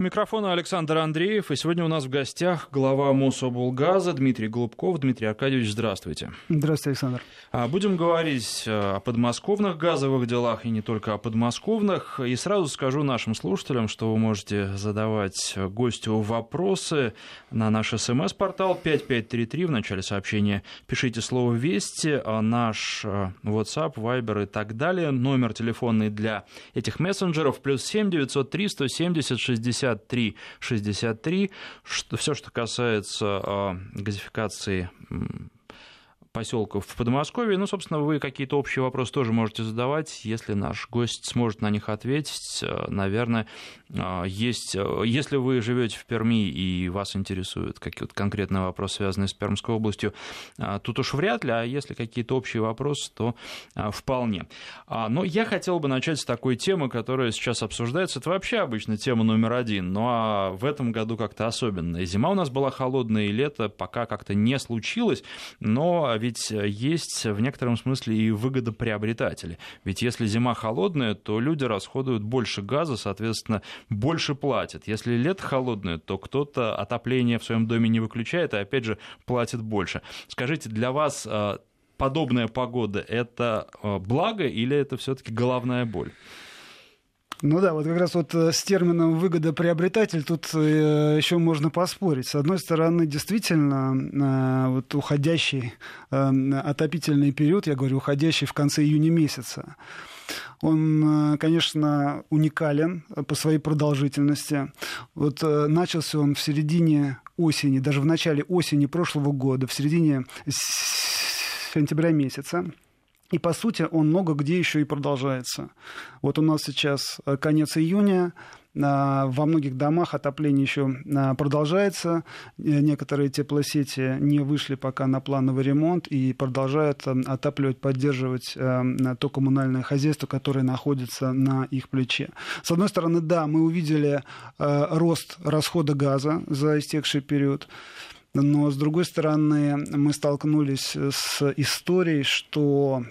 Микрофона Александр Андреев, и сегодня у нас в гостях глава Мособлгаза Дмитрий Голубков. Дмитрий Аркадьевич, здравствуйте. Здравствуйте, Александр. А, будем говорить э, о подмосковных газовых делах и не только о подмосковных. И сразу скажу нашим слушателям, что вы можете задавать гостю вопросы на наш смс-портал 5533. В начале сообщения пишите слово «Вести», а наш э, WhatsApp, Viber и так далее. Номер телефонный для этих мессенджеров плюс 7 903 170 60 63 63. Что, все, что касается э, газификации поселков в Подмосковье. Ну, собственно, вы какие-то общие вопросы тоже можете задавать. Если наш гость сможет на них ответить, э, наверное, э, есть... Э, если вы живете в Перми и вас интересуют какие-то конкретные вопросы, связанные с Пермской областью, тут уж вряд ли, а если какие-то общие вопросы, то вполне. А, но я хотел бы начать с такой темы, которая сейчас обсуждается. Это вообще обычно тема номер один, но а в этом году как-то особенно. Зима у нас была холодная, и лето пока как-то не случилось, но ведь э, есть в некотором смысле и выгодоприобретатели. Ведь если зима холодная, то люди расходуют больше газа, соответственно, больше платят. Если лето холодное, то кто-то отопление в своем доме не выключает, и опять же платит больше. Скажите, для вас э, подобная погода это э, благо или это все-таки головная боль? Ну да, вот как раз вот э, с термином выгодоприобретатель тут э, еще можно поспорить. С одной стороны, действительно, э, вот уходящий отопительный период, я говорю, уходящий в конце июня месяца, он, конечно, уникален по своей продолжительности. Вот начался он в середине осени, даже в начале осени прошлого года, в середине сентября месяца. И, по сути, он много где еще и продолжается. Вот у нас сейчас э, конец июня, а, во многих домах отопление еще а, продолжается. Э, некоторые теплосети не вышли пока на плановый ремонт и продолжают э, отапливать, поддерживать то коммунальное хозяйство, которое находится на их плече. С одной стороны, да, мы увидели рост расхода газа за истекший период. Но, с другой стороны, мы столкнулись с историей, что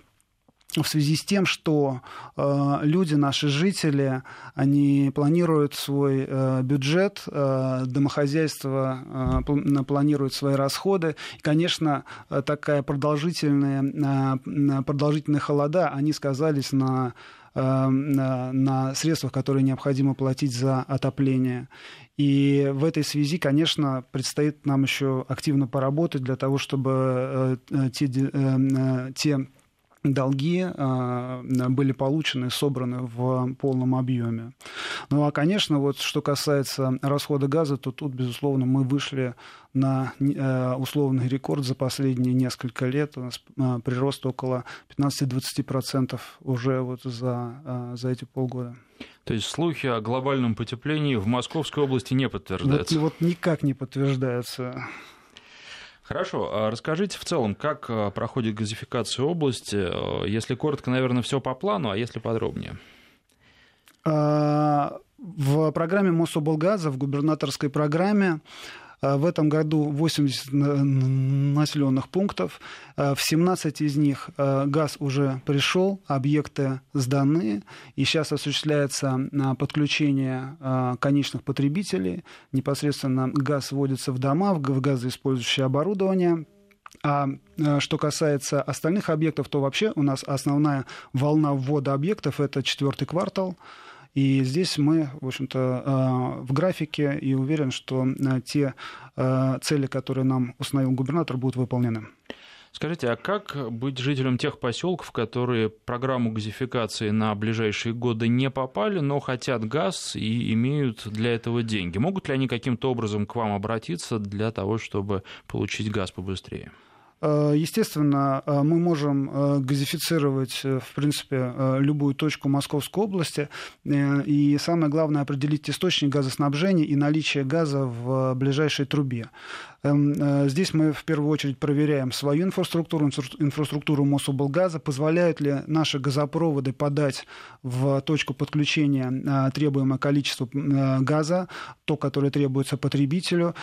в связи с тем, что э, люди, наши жители, они планируют свой э, бюджет, э, домохозяйство э, планирует свои расходы. И, конечно, такая продолжительная, э, продолжительные холода, они сказались на э, на, на средствах, которые необходимо платить за отопление. И в этой связи, конечно, предстоит нам еще активно поработать для того, чтобы э, те, те долги а, были получены, собраны в полном объеме. Ну а, конечно, вот что касается расхода газа, то тут, безусловно, мы вышли на э, условный рекорд за последние несколько лет. У нас а, прирост около 15-20% уже вот за, за эти полгода. То есть слухи о глобальном потеплении в Московской области не подтверждаются? Вот, вот никак не подтверждаются. Хорошо, а расскажите в целом, как а, проходит газификация области. Э, если коротко, наверное, все по плану, а если подробнее? А, в программе Мособлгаза, в губернаторской программе, в этом году 80 населенных пунктов. В 17 из них газ уже пришел, объекты сданы, и сейчас осуществляется подключение конечных потребителей. Непосредственно газ вводится в дома, в газоиспользующее оборудование. А что касается остальных объектов, то вообще у нас основная волна ввода объектов это четвертый квартал. И здесь мы, в общем-то, э, в графике и уверен, что э, те э, цели, которые нам установил губернатор, будут выполнены. Скажите, а как быть жителям тех поселков, которые программу газификации на ближайшие годы не попали, но хотят газ и имеют для этого деньги? Могут ли они каким-то образом к вам обратиться для того, чтобы получить газ побыстрее? Э, естественно, э, мы можем э, газифицировать, в принципе, любую точку Московской области. И самое главное, определить источник газоснабжения и наличие газа в ближайшей трубе. Эм, здесь мы в первую очередь проверяем свою инфраструктуру, инфраструктуру Мособлгаза, позволяют ли наши газопроводы подать в точку подключения требуемое количество газа, то, которое требуется потребителю.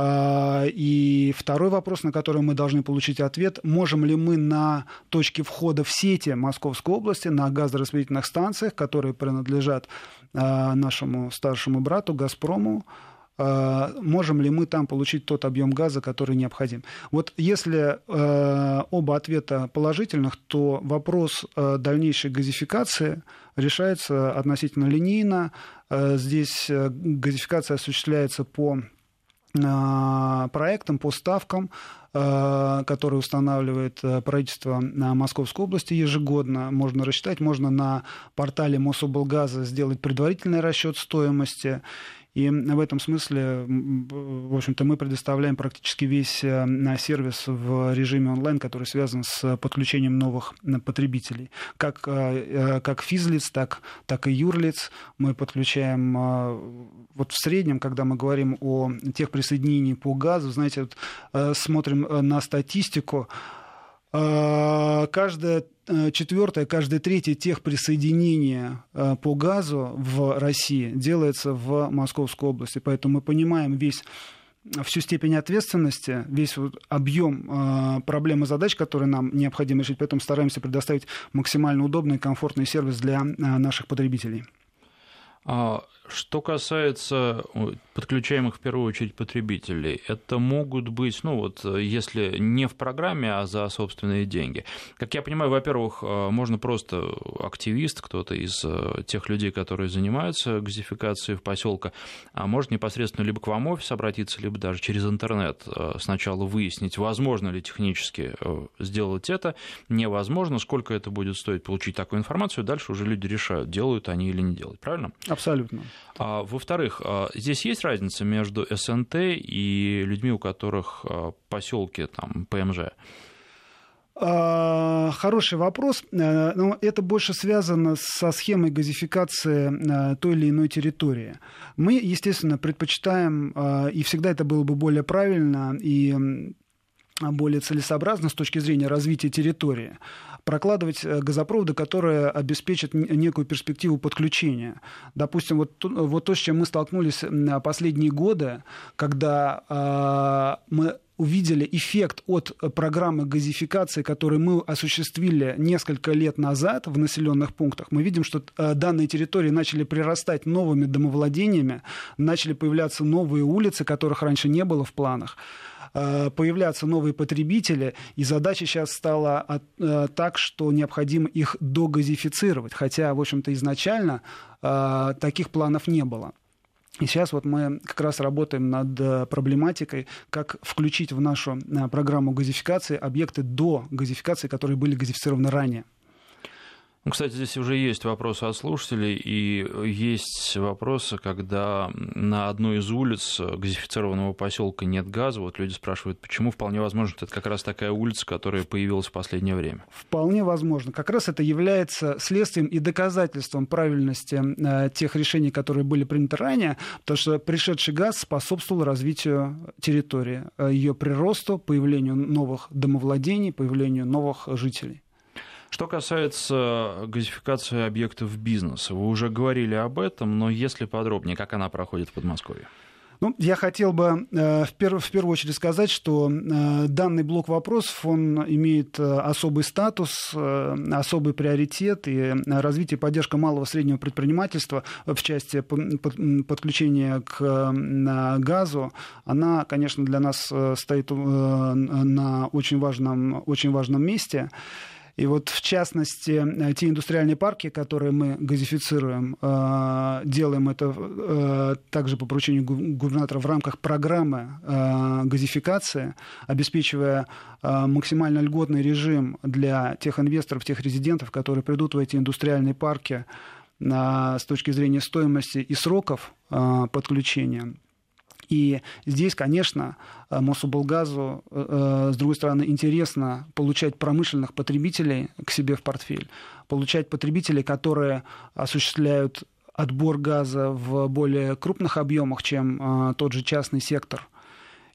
И второй вопрос, на который мы должны получить ответ, можем ли мы на точке входа в сети Московской области, на газораспределительных станциях, которые принадлежат нашему старшему брату «Газпрому», можем ли мы там получить тот объем газа, который необходим. Вот если оба ответа положительных, то вопрос дальнейшей газификации решается относительно линейно. Здесь газификация осуществляется по проектам, по ставкам, э, которые устанавливает э, правительство Московской области ежегодно. Можно рассчитать, можно на портале Мособлгаза сделать предварительный расчет стоимости и в этом смысле, в общем-то, мы предоставляем практически весь э, сервис в режиме онлайн, который связан с подключением новых потребителей. Как, э, э, как физлиц, так, так и юрлиц мы подключаем вот в среднем, когда мы говорим о тех присоединениях по газу, знаете, вот смотрим на статистику, каждая Э, четвертое, каждое третье тех присоединения э, по газу в России делается в Московской области. Поэтому мы понимаем весь всю степень ответственности, весь вот объем э, проблем и задач, которые нам необходимо решить, поэтому стараемся предоставить максимально удобный и комфортный сервис для наших потребителей. Что касается подключаемых в первую очередь потребителей, это могут быть, ну вот, если не в программе, а за собственные деньги. Как я понимаю, во-первых, э, можно просто активист, кто-то из э, тех людей, которые занимаются газификацией в поселка, а может непосредственно либо к вам офис обратиться, либо даже через интернет э, сначала выяснить, возможно ли технически сделать это, невозможно, сколько это будет стоить получить такую информацию, дальше уже люди решают, делают они или не делают, правильно? Абсолютно. А, во-вторых, а, здесь есть разница между СНТ и людьми, у которых а, поселки там ПМЖ? Хороший вопрос, э, но это больше связано со схемой газификации э, той или иной территории. Мы, естественно, предпочитаем, и всегда это было бы более правильно и более целесообразно с точки зрения развития территории, прокладывать э, газопроводы, которые обеспечат некую перспективу подключения. Допустим, вот, вот то, с чем мы столкнулись последние годы, когда э, мы увидели эффект от программы газификации, которую мы осуществили несколько лет назад в населенных пунктах, мы видим, что э, данные территории начали прирастать новыми домовладениями, начали появляться новые улицы, которых раньше не было в планах. Э, появляться новые потребители, и задача сейчас стала э, так, что необходимо их догазифицировать, хотя, в общем-то, изначально э, таких планов не было. И сейчас вот мы как раз работаем над проблематикой, как включить в нашу программу газификации объекты до газификации, которые были газифицированы ранее. Ну, кстати, здесь уже есть вопросы от слушателей, и есть вопросы, когда на одной из улиц газифицированного поселка нет газа. Вот люди спрашивают, почему вполне возможно, что это как раз такая улица, которая появилась в последнее время. Вполне возможно. Как раз это является следствием и доказательством правильности э, тех решений, которые были приняты ранее, потому что пришедший газ способствовал развитию территории, э, ее приросту, появлению новых домовладений, появлению новых жителей. Что касается газификации объектов бизнеса, вы уже говорили об этом, но если подробнее, как она проходит в Подмосковье? Ну, я хотел бы э, в, перв, в первую очередь сказать, что э, данный блок вопросов, он имеет э, особый статус, э, особый приоритет, и развитие и поддержка малого и среднего предпринимательства в части под, подключения к э, газу, она, конечно, для нас э, стоит э, на очень важном, очень важном месте. И вот, в частности, э, те индустриальные парки, которые мы газифицируем, э, делаем это э, также по поручению губернатора в рамках программы газификации, обеспечивая максимально льготный режим для тех инвесторов, тех резидентов, которые придут в эти индустриальные парки с точки зрения стоимости и сроков подключения. И здесь, конечно, э, Мособлгазу, э, э, с другой стороны, интересно получать промышленных потребителей к себе в портфель, получать потребителей, которые осуществляют отбор газа в более крупных объемах, чем тот же частный сектор.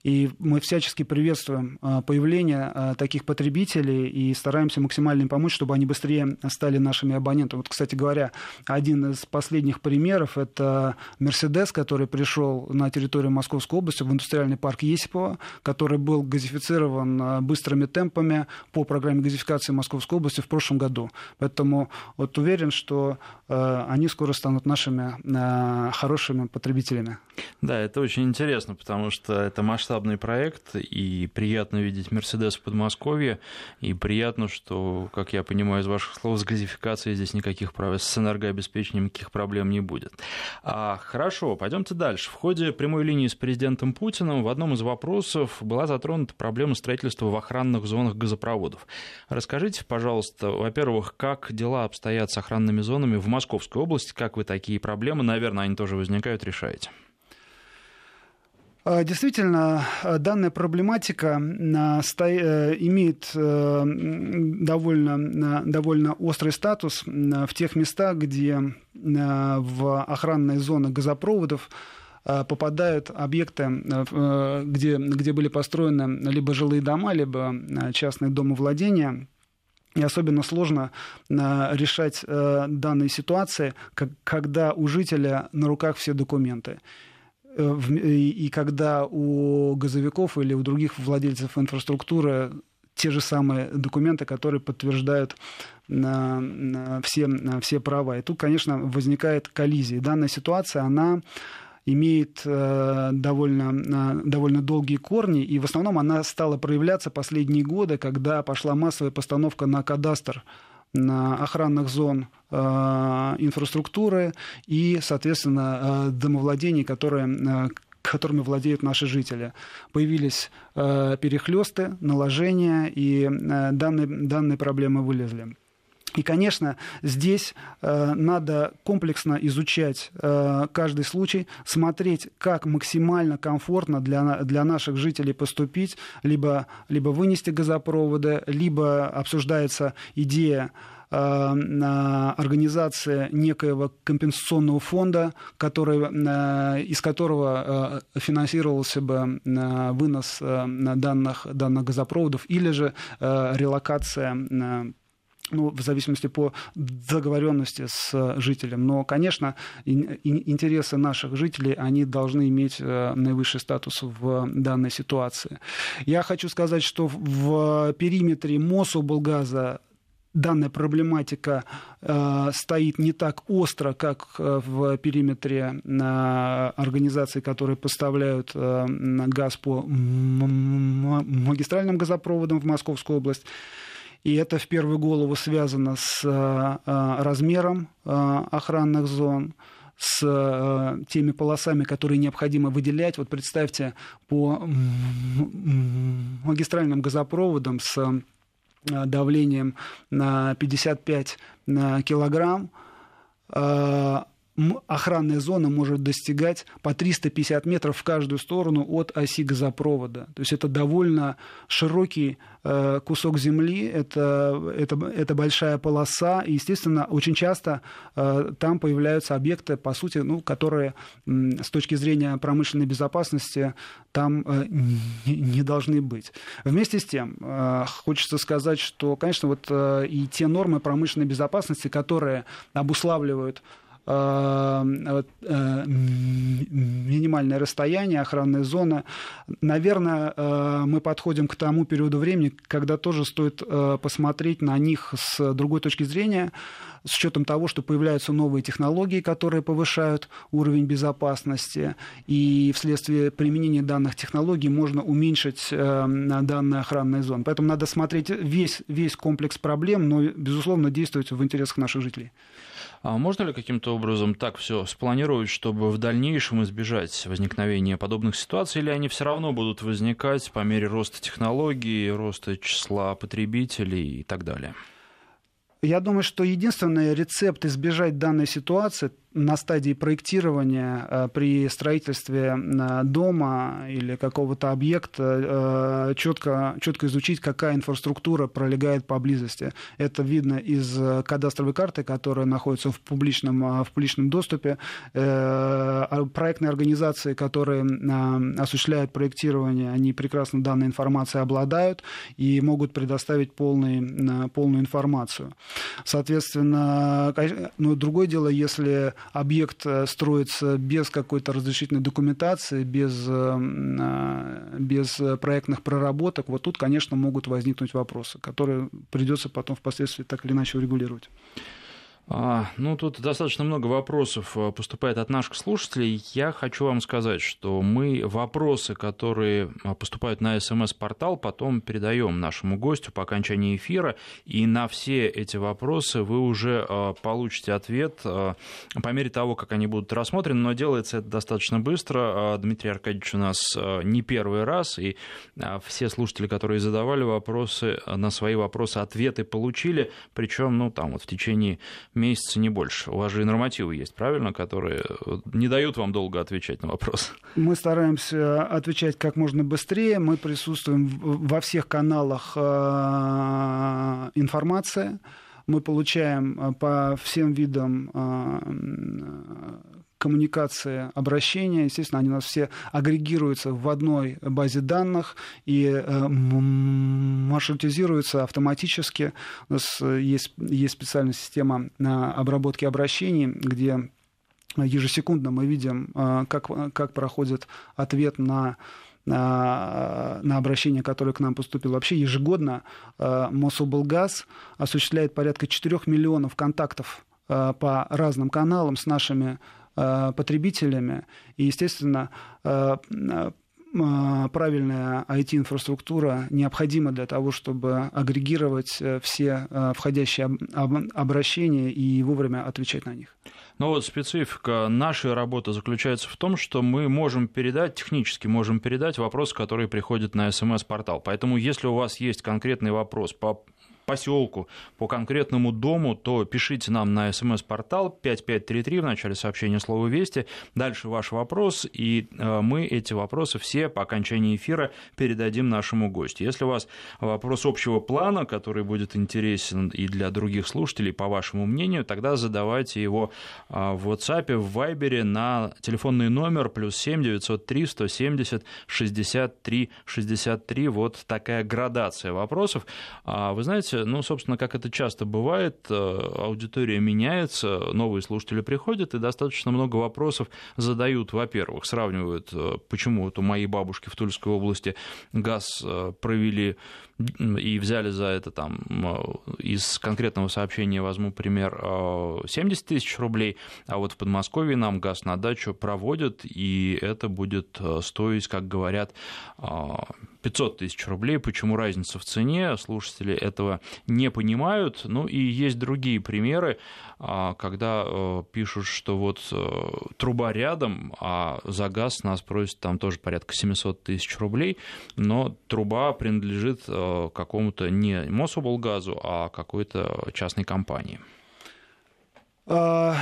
И мы всячески приветствуем появление таких потребителей и стараемся максимально им помочь, чтобы они быстрее стали нашими абонентами. Вот, кстати говоря, один из последних примеров – это Мерседес, который пришел на территорию Московской области в индустриальный парк Есипова, который был газифицирован быстрыми темпами по программе газификации Московской области в прошлом году. Поэтому вот уверен, что они скоро станут нашими хорошими потребителями. Да, это очень интересно, потому что это масштабный проект, и приятно видеть Мерседес в Подмосковье, и приятно, что, как я понимаю из ваших слов, с газификацией здесь никаких проблем, с энергообеспечением никаких проблем не будет. А, хорошо, пойдемте дальше. В ходе прямой линии с президентом Путиным в одном из вопросов была затронута проблема строительства в охранных зонах газопроводов. Расскажите, пожалуйста, во-первых, как дела обстоят с охранными зонами в Московской области, как вы такие проблемы, наверное, они тоже возникают, решаете? А, действительно, а, данная проблематика а, э, имеет э, довольно, довольно острый статус в тех местах, где в охранные зоны газопроводов попадают объекты, где, где были построены либо жилые дома, либо частные домовладения. И особенно сложно решать э, данные ситуации, когда у жителя на руках все документы. Э, и когда у газовиков или у других владельцев инфраструктуры те же самые документы, которые подтверждают на, на все, на все права. И тут, конечно, возникает коллизия. Данная ситуация, она имеет э, довольно, довольно долгие корни, и в основном она стала проявляться последние годы, когда пошла массовая постановка на кадастр охранных зон э, инфраструктуры и, соответственно, э, домовладений, которые э, которыми владеют наши жители. Появились э, перехлесты, наложения, и э, данные, данные проблемы вылезли. И, конечно, здесь э, надо комплексно изучать э, каждый случай, смотреть, как максимально комфортно для, для наших жителей поступить, либо, либо вынести газопроводы, либо обсуждается идея э, организации некоего компенсационного фонда, который, э, из которого э, финансировался бы вынос данных, данных газопроводов или же релокация ну, в зависимости по договоренности с жителем. Но, конечно, интересы наших жителей, они должны иметь э, наивысший статус в данной ситуации. Я хочу сказать, что в периметре Мособлгаза данная проблематика э, стоит не так остро, как э, в периметре э, организаций, которые поставляют э, газ по магистральным газопроводам в Московскую область. И это в первую голову связано с э, э, размером э, охранных зон, с теми полосами, которые необходимо выделять. Вот представьте, по магистральным газопроводам с давлением на 55 килограмм охранная зона может достигать по 350 метров в каждую сторону от оси газопровода. То есть это довольно широкий э, кусок земли, это, это, это большая полоса, и, естественно, очень часто э, там появляются объекты, по сути, ну, которые с точки зрения промышленной безопасности там э, не должны быть. Вместе с тем, хочется сказать, что, конечно, вот и те нормы промышленной безопасности, которые обуславливают минимальное расстояние, охранная зона. Наверное, э, мы подходим к тому периоду времени, когда тоже стоит посмотреть на них с другой точки зрения, с учетом того, что появляются новые технологии, которые повышают уровень безопасности, и вследствие применения данных технологий можно уменьшить данные охранные зоны. Поэтому надо смотреть весь, весь комплекс проблем, но, безусловно, действовать в интересах наших жителей. А можно ли каким-то образом так все спланировать, чтобы в дальнейшем избежать возникновения подобных ситуаций, или они все равно будут возникать по мере роста технологий, роста числа потребителей и так далее? Я думаю, что единственный рецепт избежать данной ситуации на стадии проектирования э, при строительстве э, дома или какого-то объекта четко, четко изучить, какая инфраструктура пролегает поблизости. Это видно из кадастровой карты, которая находится в публичном, в публичном доступе. Проектные организации, которые осуществляют проектирование, они прекрасно данной информацией обладают и могут предоставить полный, полную информацию. Соответственно, ну, другое дело, если объект э, строится без какой-то разрешительной документации, без, э, э, без проектных проработок, вот тут, конечно, могут возникнуть вопросы, которые придется потом впоследствии так или иначе регулировать. А, ну, тут достаточно много вопросов э, поступает от наших слушателей. Я хочу вам сказать, что мы вопросы, которые а, поступают на СМС-портал, потом передаем нашему гостю по окончании эфира, и на все эти вопросы вы уже а, получите ответ по мере того, как они будут рассмотрены, но делается это достаточно быстро. Дмитрий Аркадьевич у нас не первый раз, и все слушатели, которые задавали вопросы, на свои вопросы ответы получили, причем, ну, там вот в течение месяца, не больше. У вас же и нормативы есть, правильно, которые э, не дают вам долго отвечать на вопрос. Мы стараемся отвечать как можно быстрее. Мы присутствуем во всех каналах э, информации. Мы получаем э, по всем видам коммуникации, обращения. Естественно, они у нас все агрегируются в одной базе данных и э, маршрутизируются автоматически. У нас есть, есть специальная система обработки обращений, где ежесекундно мы видим, э, как, как проходит ответ на на, на обращение, которое к нам поступило. Вообще ежегодно э, Мособлгаз осуществляет порядка 4 миллионов контактов по разным каналам с нашими Э, потребителями. И, естественно, э, э, правильная IT-инфраструктура необходима для того, чтобы агрегировать все входящие обращения и вовремя отвечать на них. Но вот специфика нашей работы заключается в том, что мы можем передать, технически можем передать вопросы, которые приходят на смс-портал. Поэтому если у вас есть конкретный вопрос по поселку, по конкретному дому, то пишите нам на смс-портал 5533 в начале сообщения слова «Вести». Дальше ваш вопрос, и э, мы эти вопросы все по окончании эфира передадим нашему гостю. Если у вас вопрос общего плана, который будет интересен и для других слушателей, по вашему мнению, тогда задавайте его э, в WhatsApp, в Viber на телефонный номер плюс 7 903 170 63 63. Вот такая градация вопросов. А вы знаете, ну, собственно, как это часто бывает, э, аудитория меняется, новые слушатели приходят, и достаточно много вопросов задают. Во-первых, сравнивают, э, почему вот у моей бабушки в Тульской области газ э, провели и взяли за это там из конкретного сообщения возьму пример 70 тысяч рублей, а вот в Подмосковье нам газ на дачу проводят, и это будет стоить, как говорят, 500 тысяч рублей. Почему разница в цене? Слушатели этого не понимают. Ну и есть другие примеры, когда пишут, что вот труба рядом, а за газ нас просят там тоже порядка 700 тысяч рублей, но труба принадлежит какому-то не Мособлгазу, а какой-то частной компании. А,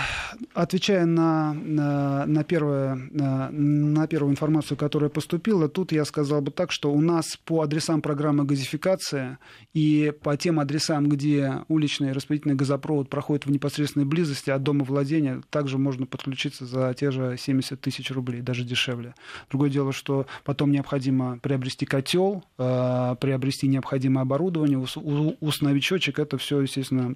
отвечая на, на, на, первое, на, на первую информацию, которая поступила, тут я сказал бы так, что у нас по адресам программы газификации и по тем адресам, где уличный распределительный газопровод проходит в непосредственной близости от дома владения, также можно подключиться за те же 70 тысяч рублей, даже дешевле. Другое дело, что потом необходимо приобрести котел, а, приобрести необходимое оборудование, установить счетчик, это все, естественно,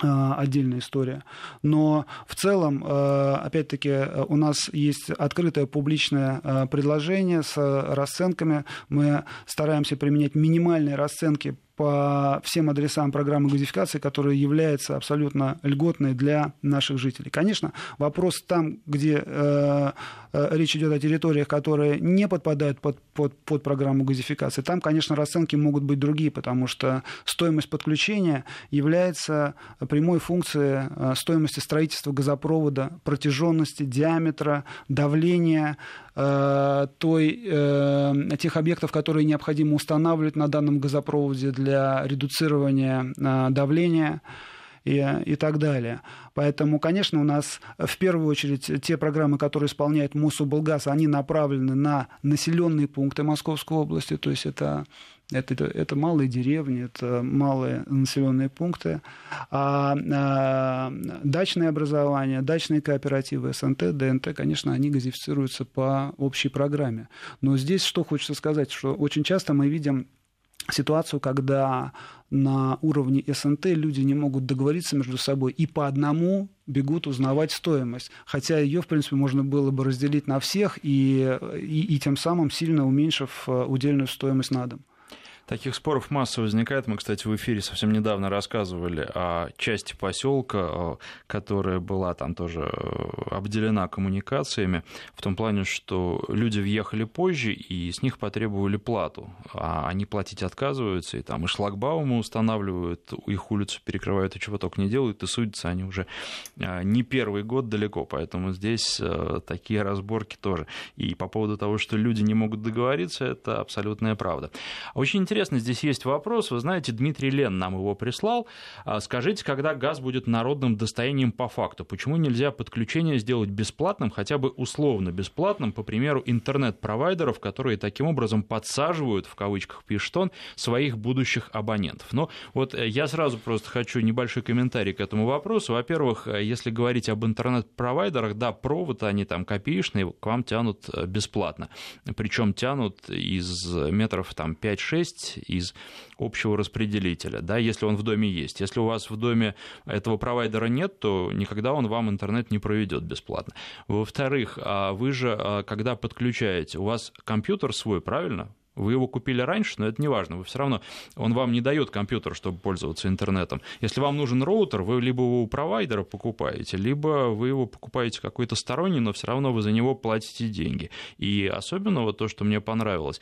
отдельная история. Но в целом, э, опять-таки, у нас есть открытое публичное э, предложение с расценками. Мы стараемся применять минимальные расценки по всем адресам программы газификации, которая является абсолютно льготной для наших жителей. Конечно, вопрос там, где э, э, речь идет о территориях, которые не подпадают под, под, под программу газификации, там, конечно, расценки могут быть другие, потому что стоимость подключения является прямой функцией э, стоимости строительства газопровода, протяженности, диаметра, давления, той, э, тех объектов, которые необходимо устанавливать на данном газопроводе для редуцирования э, давления. и, и так далее. Поэтому, конечно, у нас в первую очередь те программы, которые исполняет Мособлгаз, они направлены на населенные пункты Московской области, то есть это это, это, малые деревни, это малые населенные пункты. А, а дачное образование, дачные кооперативы, СНТ, ДНТ, конечно, они газифицируются по общей программе. Но здесь что хочется сказать, что очень часто мы видим ситуацию, когда на уровне СНТ люди не могут договориться между собой и по одному бегут узнавать стоимость. Хотя ее, в принципе, можно было бы разделить на всех и, и, и тем самым сильно уменьшив э, удельную стоимость на дом. Таких споров масса возникает. Мы, кстати, в эфире совсем недавно рассказывали о части поселка, которая была там тоже э, обделена коммуникациями, в том плане, что люди въехали позже, и с них потребовали плату, а они платить отказываются, и там и шлагбаумы устанавливают, их улицу перекрывают, и чего только не делают, и судятся они уже э, не первый год далеко, поэтому здесь э, такие разборки тоже. И по поводу того, что люди не могут договориться, это абсолютная правда. Очень интересно, здесь есть вопрос. Вы знаете, Дмитрий Лен нам его прислал. А, скажите, когда газ будет народным достоянием по факту, почему нельзя подключение сделать бесплатным, хотя бы условно бесплатным, по примеру интернет-провайдеров, которые таким образом подсаживают, в кавычках пишет он, своих будущих абонентов? Но вот э, я сразу просто хочу небольшой комментарий к этому вопросу. Во-первых, э, если говорить об интернет-провайдерах, да, провод они там копеечные, к вам тянут э, бесплатно. Причем тянут из метров там 5-6 часть из общего распределителя, да, если он в доме есть. Если у вас в доме этого провайдера нет, то никогда он вам интернет не проведет бесплатно. Во-вторых, а вы же, а, когда подключаете, у вас компьютер свой, правильно? Вы его купили раньше, но это не важно. Вы все равно, он вам не дает компьютер, чтобы пользоваться интернетом. Если вам нужен роутер, вы либо его у провайдера покупаете, либо вы его покупаете какой-то сторонний, но все равно вы за него платите деньги. И особенно вот то, что мне понравилось,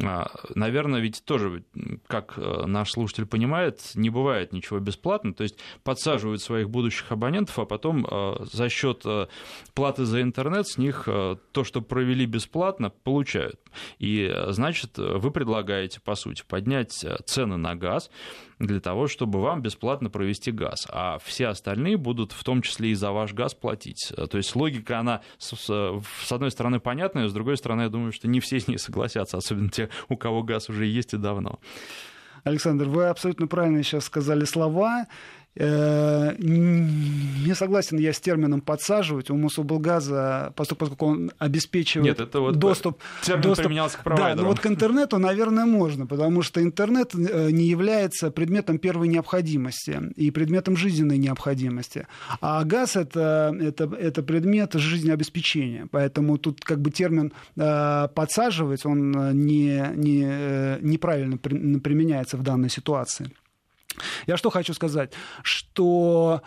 а, наверное, ведь тоже, как э, наш слушатель понимает, не бывает ничего бесплатно, то есть подсаживают своих будущих абонентов, а потом э, за счет э, платы за интернет с них то, что провели бесплатно, получают. И значит, вы предлагаете, по сути, поднять э, цены на газ для того, чтобы вам бесплатно провести газ, а все остальные будут в том числе и за ваш газ платить. Э, то есть логика, она с, с одной стороны понятная, с другой стороны, я думаю, что не все с ней согласятся, особенно те, у кого газ уже есть и давно. Александр, вы абсолютно правильно сейчас сказали слова. Э, не согласен я с термином подсаживать. У Мособлгаза, поскольку он обеспечивает Нет, это вот доступ... Термин доступ, применялся к провайдерам. Да, но вот к интернету, наверное, можно, потому что интернет э, не является предметом первой необходимости и предметом жизненной необходимости. А газ это, это, это предмет жизнеобеспечения. Поэтому тут как бы термин э, подсаживать, он не, не, неправильно применяется в данной ситуации. Я что хочу сказать? Что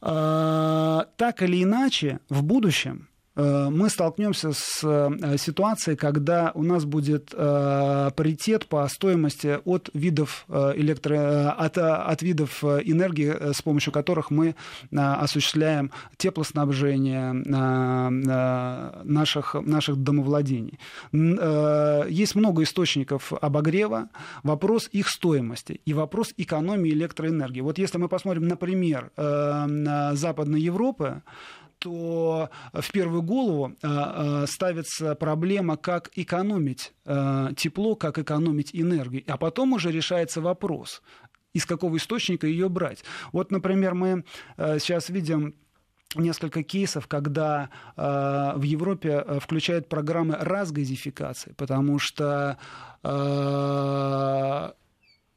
э, так или иначе в будущем мы столкнемся с э, ситуацией, когда у нас будет э, паритет по стоимости от видов, электро... от, от видов энергии, с помощью которых мы осуществляем теплоснабжение наших, наших домовладений. Есть много источников обогрева, вопрос их стоимости и вопрос экономии электроэнергии. Вот если мы посмотрим, например, на Западной Европы, то в первую голову э, э, ставится проблема, как экономить э, тепло, как экономить энергию. А потом уже решается вопрос, из какого источника ее брать. Вот, например, мы сейчас видим несколько кейсов, когда э, в Европе включают программы разгазификации, потому что э,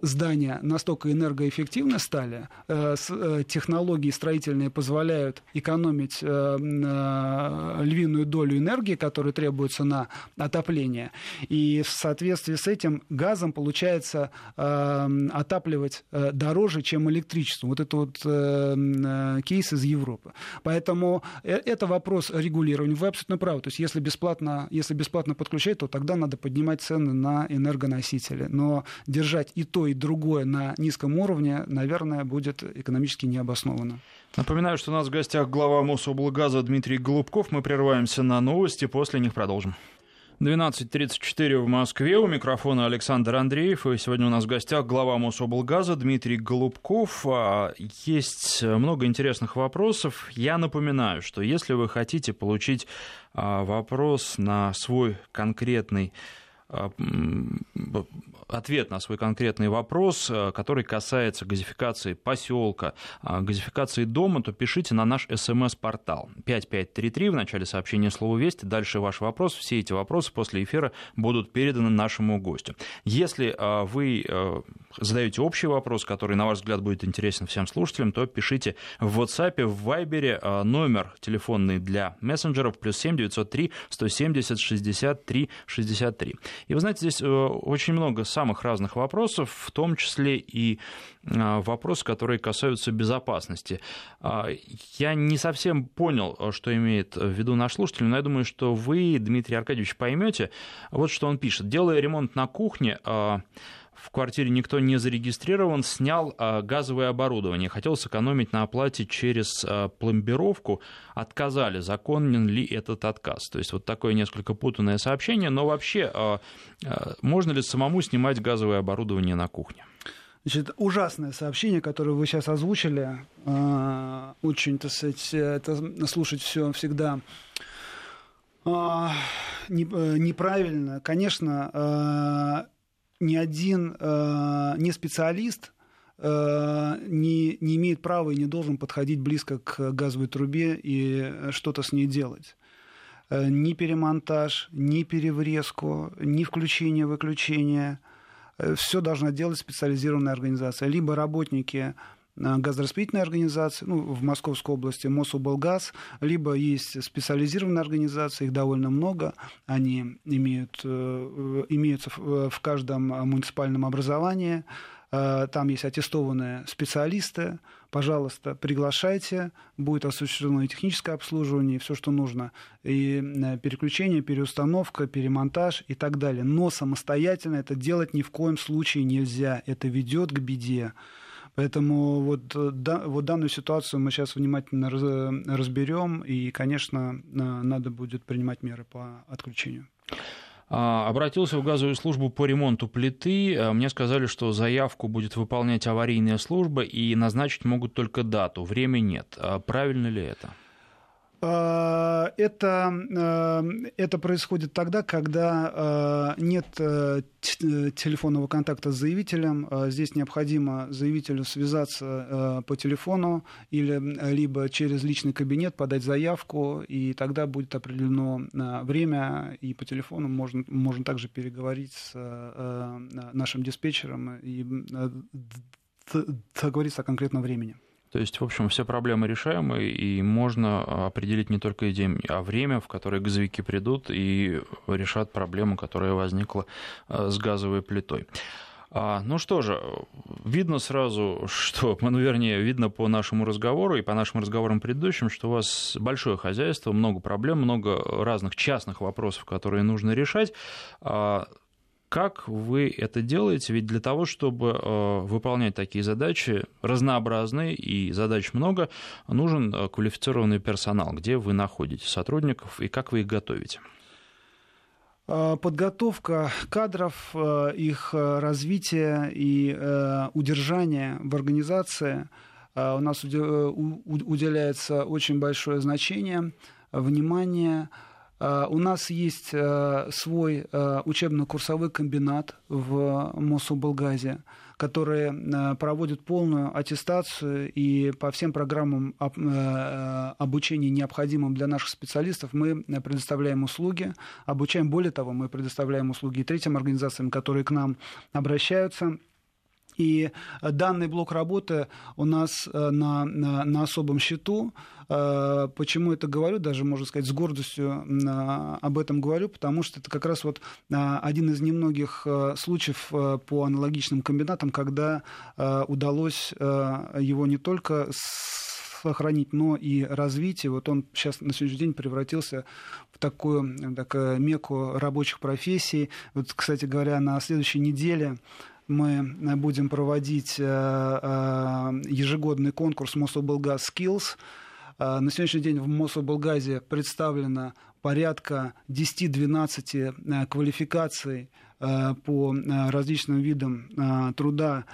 здания настолько энергоэффективны стали, э, э, технологии строительные позволяют экономить э, львиную долю энергии, которая требуется на отопление. И в соответствии с этим газом получается отапливать дороже, чем электричеством. Вот это вот кейс из Европы. Поэтому это вопрос регулирования. Вы абсолютно правы. То есть если бесплатно, если бесплатно подключать, то тогда надо поднимать цены на энергоносители. Но держать и то, и и другое на низком уровне, наверное, будет экономически необоснованно. Напоминаю, что у нас в гостях глава Мособлгаза Дмитрий Голубков. Мы прерываемся на новости, после них продолжим. 12.34 в Москве. У микрофона Александр Андреев. И сегодня у нас в гостях глава Мособлгаза Дмитрий Голубков. А, есть много интересных вопросов. Я напоминаю, что если вы хотите получить а, вопрос на свой конкретный а, ответ на свой конкретный вопрос, э, который касается газификации поселка, а, газификации дома, то пишите на наш смс-портал 5533 в начале сообщения слово «Вести». Дальше ваш вопрос. Все эти вопросы после эфира будут переданы нашему гостю. Если а, вы э, задаете общий вопрос, который, на ваш взгляд, будет интересен всем слушателям, то пишите в WhatsApp, в Viber номер телефонный для мессенджеров плюс 7 903 170 63 63. И вы знаете, здесь э, очень много самых разных вопросов, в том числе и а, вопросы, которые касаются безопасности. А, я не совсем понял, что имеет в виду наш слушатель, но я думаю, что вы, Дмитрий Аркадьевич, поймете. Вот что он пишет. Делая ремонт на кухне, а, в квартире никто не зарегистрирован, снял газовое оборудование, хотел сэкономить на оплате через пломбировку, отказали, законен ли этот отказ. То есть вот такое несколько путанное сообщение, но вообще можно ли самому снимать газовое оборудование на кухне? Значит, ужасное сообщение, которое вы сейчас озвучили, а, очень, так сказать, это слушать все всегда а, э, неправильно. Конечно, а, ни один не специалист не, не имеет права и не должен подходить близко к газовой трубе и что-то с ней делать э, ни перемонтаж, ни переврезку, ни включение-выключение – Э, все должна делать специализированная организация. Либо работники э, газораспределительной организации, ну, в Московской области Мособлгаз, либо есть специализированные организации, их довольно много, они имеют, э, имеются в каждом муниципальном образовании, там есть аттестованные специалисты, пожалуйста, приглашайте, будет осуществлено и техническое обслуживание, и все, что нужно, и э, переключение, переустановка, перемонтаж и так далее. Но самостоятельно это делать ни в коем случае нельзя, это ведет к беде. Поэтому вот, э, да, вот данную ситуацию мы сейчас внимательно раз, разберем, и, конечно, надо будет принимать меры по отключению. А, обратился в газовую службу по ремонту плиты. Мне сказали, что заявку будет выполнять аварийная служба и назначить могут только дату. Время нет. А правильно ли это? А, это, э, это происходит тогда, когда э, нет э, телефонного контакта с заявителем. Здесь необходимо заявителю связаться по телефону или либо через личный кабинет подать заявку, и тогда будет определено время, и по телефону можно, можно также переговорить с нашим диспетчером и договориться о конкретном времени. То есть, в общем, все проблемы решаемы, и можно определить не только день, а время, в которое газовики придут и решат проблему, которая возникла э, с газовой плитой. А, ну что же, видно сразу, что, ну, вернее, видно по нашему разговору и по нашим разговорам предыдущим, что у вас большое хозяйство, много проблем, много разных частных вопросов, которые нужно решать. А, как вы это делаете? Ведь для того, чтобы э, выполнять такие задачи, разнообразные и задач много, нужен э, квалифицированный персонал. Где вы находите сотрудников и как вы их готовите? А, подготовка кадров, э, их развитие и удержание в организации у нас уделяется очень большое значение, внимание – Э, у нас есть э, свой э, учебно-курсовой комбинат в Мособлгазе, который проводит полную аттестацию и по всем программам обучения, необходимым для наших специалистов, мы предоставляем услуги, обучаем. Более того, мы предоставляем услуги и третьим организациям, которые к нам обращаются – и данный блок работы у нас э, на, на, на особом счету. Э, почему это говорю, даже, можно сказать, с гордостью э, об этом говорю, потому что это как раз вот один из немногих случаев по аналогичным комбинатам, когда удалось его не только сохранить, но и развить. И вот он сейчас на сегодняшний день превратился в такую, такую меку рабочих профессий. Вот, кстати говоря, на следующей неделе мы будем проводить э, э, ежегодный конкурс Мособлгаз Skills. Э, на сегодняшний день в Мособлгазе представлено порядка 10-12 квалификаций по различным видам труда,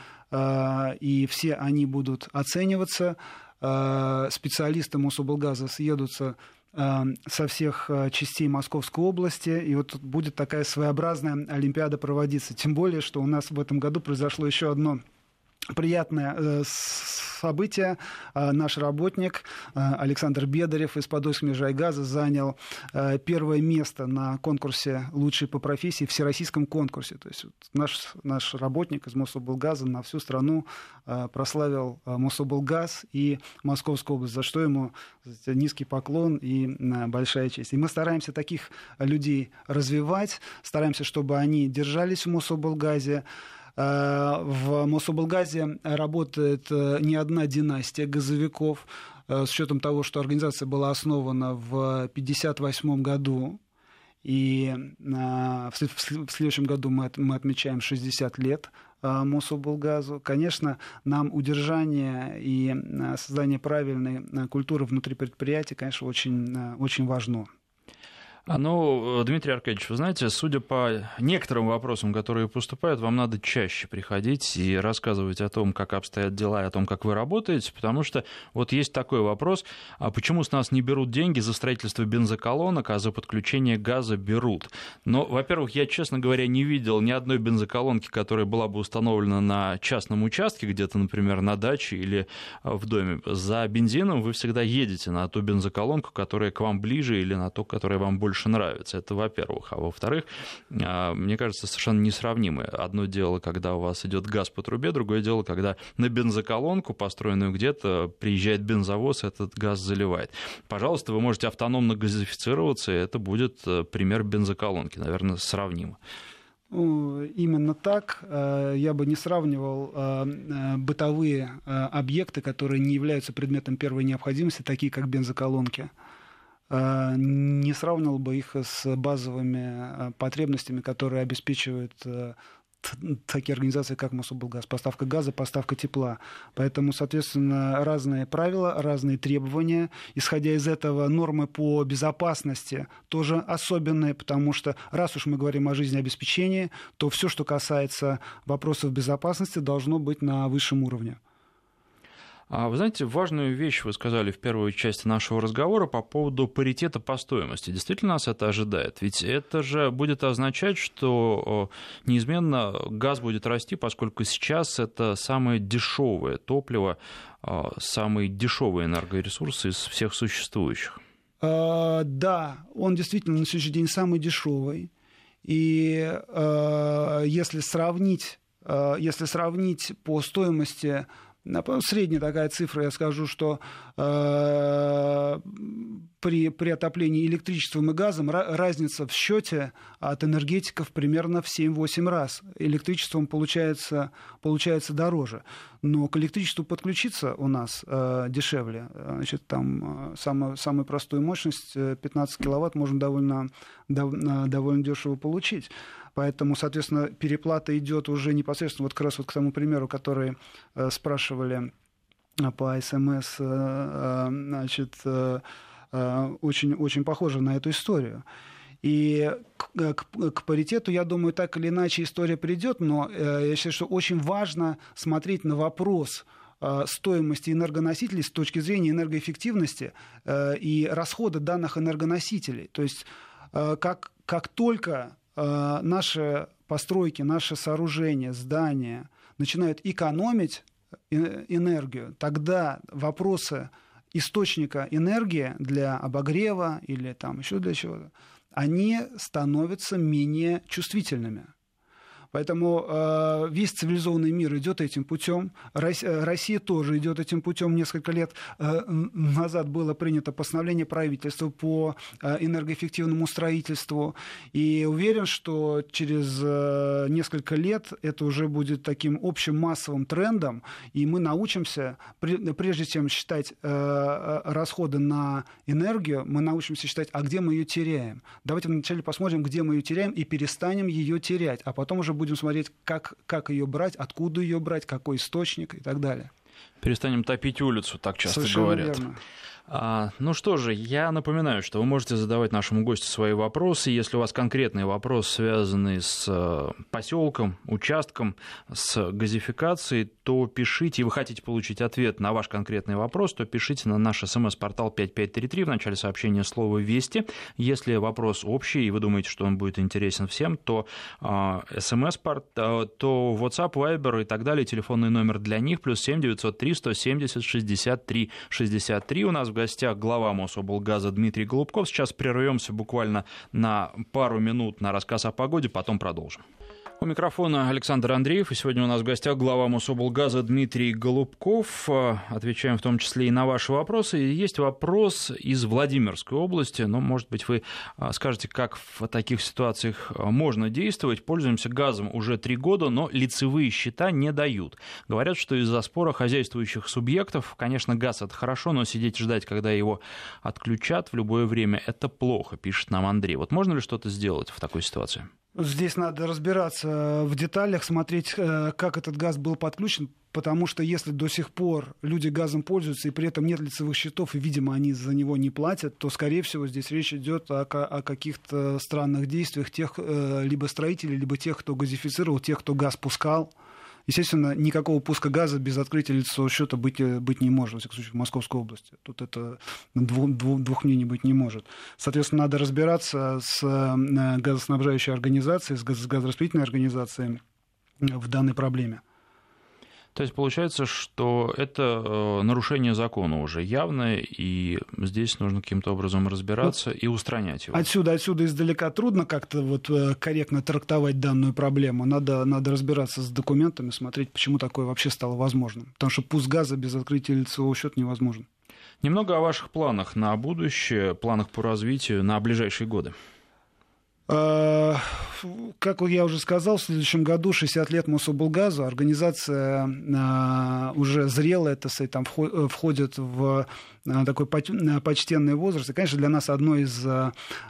и все они будут оцениваться. Специалисты Мособлгаза съедутся со всех частей Московской области, и вот будет такая своеобразная Олимпиада проводиться. Тем более, что у нас в этом году произошло еще одно приятное э, событие. Э, наш работник э, Александр Бедарев из Подольск Межайгаза занял первое место на конкурсе «Лучший по профессии», всероссийском конкурсе. То есть наш, наш работник из Мособлгаза на всю страну прославил Мособлгаз и Московскую область, за что ему низкий поклон и большая честь. И мы стараемся таких людей развивать, стараемся, чтобы они держались в Мособлгазе, в Мособлгазе работает э, не одна династия газовиков, э, с учетом того, что организация была основана в 1958 году, и в следующем году мы отмечаем 60 лет Мособлгазу. Конечно, нам удержание и создание правильной культуры внутри предприятия, конечно, очень, очень важно. А, ну, Дмитрий Аркадьевич, вы знаете, судя по некоторым вопросам, которые поступают, вам надо чаще приходить и рассказывать о том, как обстоят дела и о том, как вы работаете, потому что вот есть такой вопрос, а почему с нас не берут деньги за строительство бензоколонок, а за подключение газа берут? Но, во-первых, я, честно говоря, не видел ни одной бензоколонки, которая была бы установлена на частном участке, где-то, например, на даче или в доме. За бензином вы всегда едете на ту бензоколонку, которая к вам ближе или на ту, которая вам больше больше нравится. Это во-первых. А во-вторых, а, мне кажется, совершенно несравнимы. Одно дело, когда у вас идет газ по трубе, другое дело, когда на бензоколонку, построенную где-то, приезжает бензовоз, этот газ заливает. Пожалуйста, вы можете автономно газифицироваться, и это будет э, пример бензоколонки, наверное, сравнимо. Ну, именно так. Э, я бы не сравнивал э, бытовые объекты, которые не являются предметом первой необходимости, такие как бензоколонки. Э, не сравнивал бы их с базовыми э, потребностями, которые обеспечивают э, такие организации, как Мособлгаз, поставка газа, поставка тепла. Поэтому, соответственно, разные правила, разные требования. Исходя из этого, нормы по безопасности тоже особенные, потому что раз уж мы говорим о жизнеобеспечении, то все, что касается вопросов безопасности, должно быть на высшем уровне. А вы знаете, важную вещь вы сказали в первой части нашего разговора по поводу паритета по стоимости. Действительно нас это ожидает? Ведь это же будет означать, что неизменно газ будет расти, поскольку сейчас это самое дешевое топливо, самый дешевый энергоресурс из всех существующих. А, да, он действительно на сегодняшний день самый дешевый. И если сравнить, если сравнить по стоимости Средняя такая цифра, я скажу, что э, при, при отоплении электричеством и газом разница в счете от энергетиков примерно в 7-8 раз. Электричеством получается, получается дороже. Но к электричеству подключиться у нас э, дешевле. Значит, там э, самую, самую простую мощность, 15 э, киловатт, можно довольно, дов, довольно дешево получить. Поэтому, соответственно, переплата идет уже непосредственно вот как раз вот к тому примеру, который э, спрашивали э, по СМС, э, значит, очень, очень похоже на эту историю. И к, к, паритету, я думаю, так или иначе история придет, но я считаю, что очень важно смотреть на вопрос стоимости энергоносителей с точки зрения энергоэффективности и расхода данных энергоносителей. То есть как, как только наши постройки, наши сооружения, здания начинают экономить энергию, тогда вопросы источника энергии для обогрева или там еще для чего-то, они становятся менее чувствительными. Поэтому э, весь цивилизованный мир идет этим путем. Россия, Россия тоже идет этим путем. Несколько лет э, назад было принято постановление правительства по э, энергоэффективному строительству. И уверен, что через э, несколько лет это уже будет таким общим массовым трендом, и мы научимся, прежде чем считать э, э, расходы на энергию, мы научимся считать, а где мы ее теряем. Давайте вначале посмотрим, где мы ее теряем, и перестанем ее терять, а потом уже будем смотреть, как, как ее брать, откуда ее брать, какой источник и так далее. Перестанем топить улицу, так часто Совершенно говорят. Верно. А, ну что же, я напоминаю, что вы можете задавать нашему гостю свои вопросы. Если у вас конкретный вопрос, связанный с э, поселком, участком, с газификацией, то пишите, и вы хотите получить ответ на ваш конкретный вопрос, то пишите на наш смс-портал 5533 в начале сообщения слово «Вести». Если вопрос общий, и вы думаете, что он будет интересен всем, то а, смс-портал, то WhatsApp, Viber и так далее, телефонный номер для них, плюс 7 903 170 63 63 у нас в гостях глава Мособлгаза Дмитрий Голубков. Сейчас прервемся буквально на пару минут на рассказ о погоде, потом продолжим. У микрофона Александр Андреев, и сегодня у нас в гостях глава Мособлгаза Дмитрий Голубков. Отвечаем в том числе и на ваши вопросы. Есть вопрос из Владимирской области, но, может быть, вы а, скажете, как в таких ситуациях а, можно действовать. Пользуемся газом уже три года, но лицевые счета не дают. Говорят, что из-за спора хозяйствующих субъектов, конечно, газ это хорошо, но сидеть ждать, когда его отключат в любое время, это плохо, пишет нам Андрей. Вот можно ли что-то сделать в такой ситуации? Здесь надо разбираться в деталях, смотреть, э, как этот газ был подключен, потому что если до сих пор люди газом пользуются и при этом нет лицевых счетов, и, видимо, они за него не платят, то, скорее всего, здесь речь идет о, о каких-то странных действиях тех э, либо строителей, либо тех, кто газифицировал, тех, кто газ пускал. Естественно, никакого пуска газа без открытия лицевого счета быть, быть не может, во всяком случае, в Московской области. Тут это двух, двух, двух мнений быть не может. Соответственно, надо разбираться с э, газоснабжающей организацией, с газораспределительной организацией в данной проблеме. То есть получается, что это э, нарушение закона уже явное, и здесь нужно каким-то образом разбираться ну, и устранять его. Отсюда, отсюда издалека трудно как-то вот э, корректно трактовать данную проблему. Надо, надо разбираться с документами, смотреть, почему такое вообще стало возможным. Потому что пуск газа без открытия лицевого счета невозможен. Немного о ваших планах на будущее, планах по развитию на ближайшие годы. Э, как я уже сказал, в следующем году 60 лет Мособлгазу. Организация э, уже зрелая, это там э, входит в такой почтенный возраст. И, конечно, для нас одной из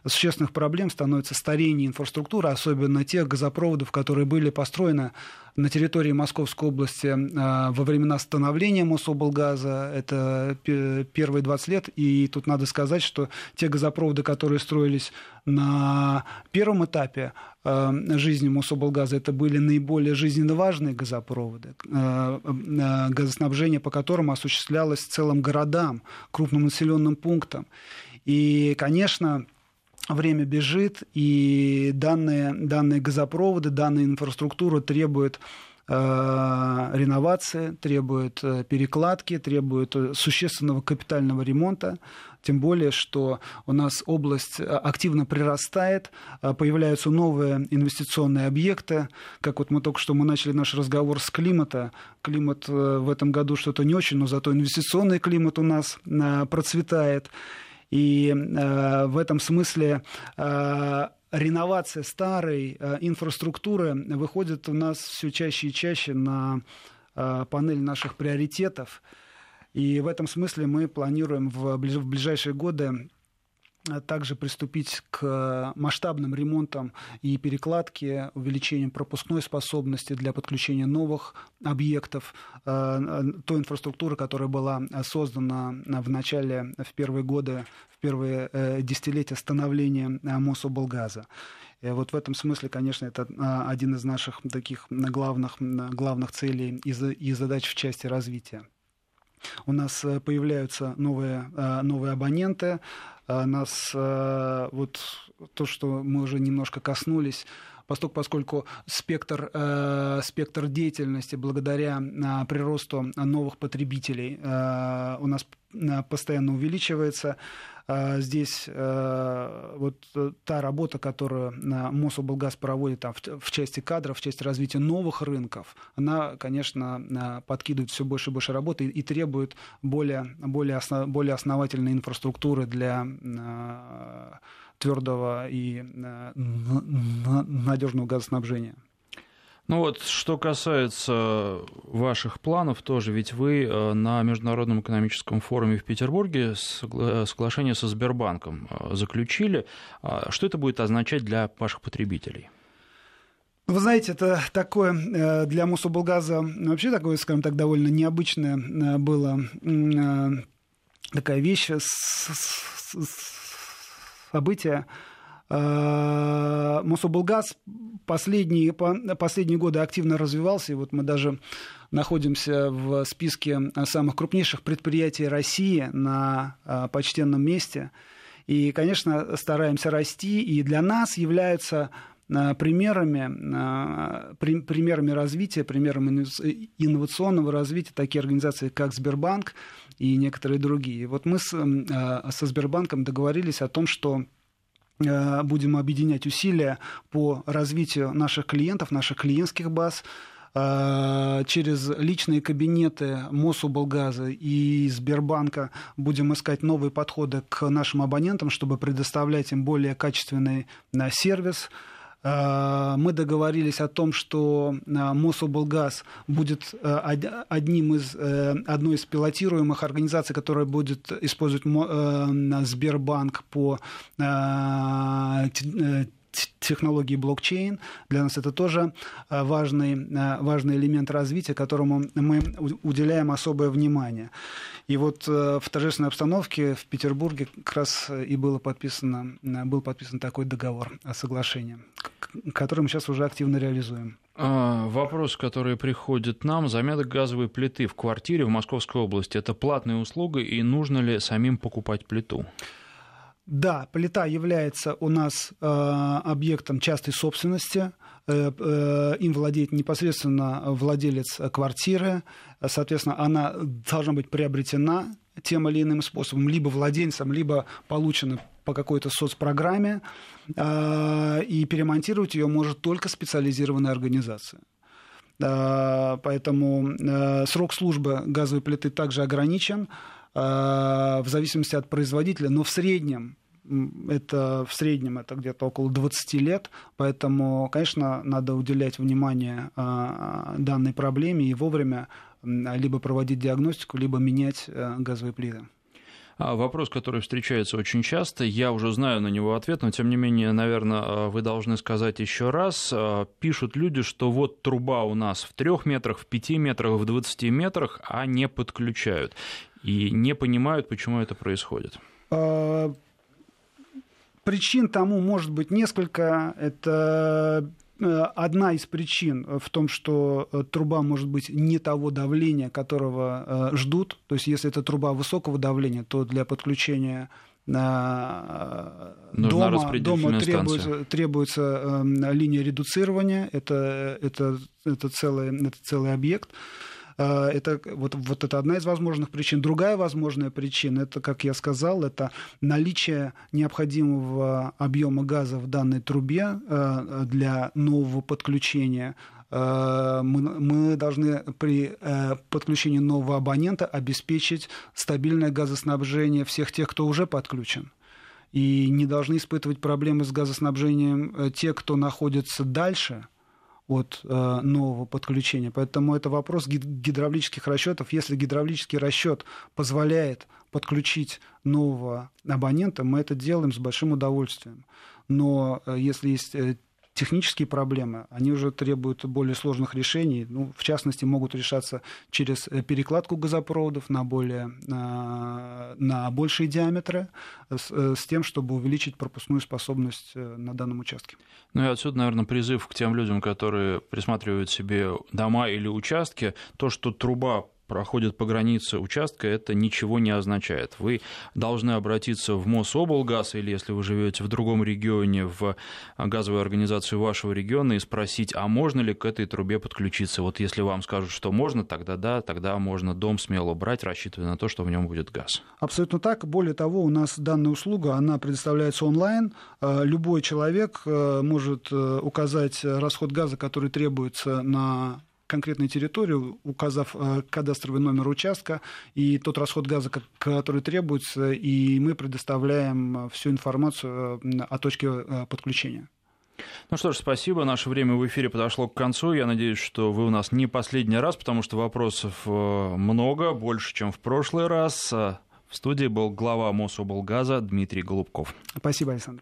существенных проблем становится старение инфраструктуры, особенно тех газопроводов, которые были построены на территории Московской области во времена становления Мособлгаза. Это первые 20 лет. И тут надо сказать, что те газопроводы, которые строились на первом этапе э, жизни Мособлгаза это были наиболее жизненно важные газопроводы, э, э, газоснабжение по которым осуществлялось целым городам, крупным населенным пунктам. И, конечно, время бежит, и данные, данные газопроводы, данная инфраструктура требует реновации, требует перекладки, требует существенного капитального ремонта тем более, что у нас область э, активно прирастает, э, появляются новые инвестиционные объекты, как вот мы только что мы начали наш разговор с климата. Климат э, в этом году что-то не очень, но зато инвестиционный климат у нас процветает. И в этом смысле реновация старой инфраструктуры выходит у нас все чаще и чаще на панель наших приоритетов. И в этом смысле мы планируем в ближайшие годы также приступить к масштабным ремонтам и перекладке, увеличением пропускной способности для подключения новых объектов, а, той инфраструктуры, которая была создана в начале, в первые годы, в первые э, десятилетия становления Мособлгаза. Вот в этом смысле, конечно, это один из наших таких главных, главных целей и задач в части развития. У нас э, появляются новые, э, новые абоненты, э, нас вот то, что мы уже немножко коснулись, поскольку, поскольку спектр, э, спектр деятельности благодаря э, приросту новых потребителей э, у нас постоянно увеличивается. А, здесь э, вот э, та работа, которую э, Мособлгаз проводит там, в части кадров, в части развития новых рынков, она, конечно, подкидывает все больше и больше работы и требует более, более, основ, более основательной инфраструктуры для твердого и надежного газоснабжения. Ну вот, что касается ваших планов, тоже ведь вы э, на Международном экономическом форуме в Петербурге соглашение со Сбербанком э, заключили. А что это будет означать для ваших потребителей? Вы знаете, это такое э, для Мособлгаза вообще такое, скажем так, довольно необычное было такая вещь, событие. Мособлгаз последние, последние годы активно развивался, и вот мы даже находимся в списке самых крупнейших предприятий России на почтенном месте. И, конечно, стараемся расти, и для нас являются Э, примерами, э, примерами развития, примерами инновационного развития такие организации, как Сбербанк и некоторые другие. Вот мы с, э, со Сбербанком договорились о том, что будем объединять усилия по развитию наших клиентов, наших клиентских баз, через личные кабинеты Мособлгаза и Сбербанка будем искать новые подходы к нашим абонентам, чтобы предоставлять им более качественный сервис, мы договорились о том, что э, Мособлгаз будет э, одним из, одной из пилотируемых организаций, которая будет использовать Сбербанк по технологии блокчейн. Для нас это тоже важный, важный элемент развития, которому мы уделяем особое внимание. И вот в торжественной обстановке в Петербурге как раз и было подписано, был подписан такой договор о соглашении, который мы сейчас уже активно реализуем. А, вопрос, который приходит нам. Замена газовой плиты в квартире в Московской области – это платная услуга, и нужно ли самим покупать плиту? Да, плита является у нас э, объектом частной собственности. Э, э, им владеет непосредственно владелец квартиры. Соответственно, она должна быть приобретена тем или иным способом, либо владельцем, либо получена по какой-то соцпрограмме, а, и перемонтировать ее может только специализированная организация. Поэтому срок службы газовой плиты также ограничен в зависимости от производителя, но в среднем это в среднем это где-то около 20 лет, поэтому, конечно, надо уделять внимание данной проблеме и вовремя либо проводить диагностику, либо менять газовые плиты. А, вопрос, который встречается очень часто, я уже знаю на него ответ, но тем не менее, наверное, вы должны сказать еще раз. Пишут люди, что вот труба у нас в трех метрах, в пяти метрах, в 20 метрах, а не подключают. И не понимают, почему это происходит. Причин тому может быть несколько. Это Э, одна из причин в том, что э, труба может быть не того давления, которого э, ждут. То есть, если это труба высокого давления, то для подключения дома, дома требуется, требуется э, линия редуцирования. Это, это, это, целый, это целый объект. А, это вот, вот это одна из возможных причин. Другая возможная причина, это, как я сказал, это наличие необходимого объема газа в данной трубе а, для нового подключения а, мы, мы должны при э, подключении нового абонента обеспечить стабильное газоснабжение всех тех, кто уже подключен. И не должны испытывать проблемы с газоснабжением э, те, кто находится дальше – от э, нового подключения. Поэтому это вопрос гидравлических расчетов. Если гидравлический расчет позволяет подключить нового абонента, мы это делаем с большим удовольствием. Но э, если есть э, технические проблемы, они уже требуют более сложных решений. Ну, в частности, могут решаться через э, перекладку газопроводов на, более, на, на большие диаметры с, э, с тем, чтобы увеличить пропускную способность э, на данном участке. Ну и отсюда, наверное, призыв к тем людям, которые присматривают себе дома или участки. То, что труба проходит по границе участка, это ничего не означает. Вы должны обратиться в Мособлгаз или, если вы живете в другом регионе, в газовую организацию вашего региона и спросить, а можно ли к этой трубе подключиться. Вот если вам скажут, что можно, тогда да, тогда можно дом смело брать, рассчитывая на то, что в нем будет газ. Абсолютно так. Более того, у нас данная услуга, она предоставляется онлайн. Э, любой человек э, может э, указать расход газа, который требуется на конкретной территории, указав э, кадастровый номер участка и тот расход газа, который требуется, и мы предоставляем э, всю информацию э, о точке подключения. Ну что ж, спасибо. Наше время в эфире подошло к концу. Я надеюсь, что вы у нас не последний раз, потому что вопросов много, больше, чем в прошлый раз. В студии был глава Мособлгаза Дмитрий Голубков. Спасибо, Александр.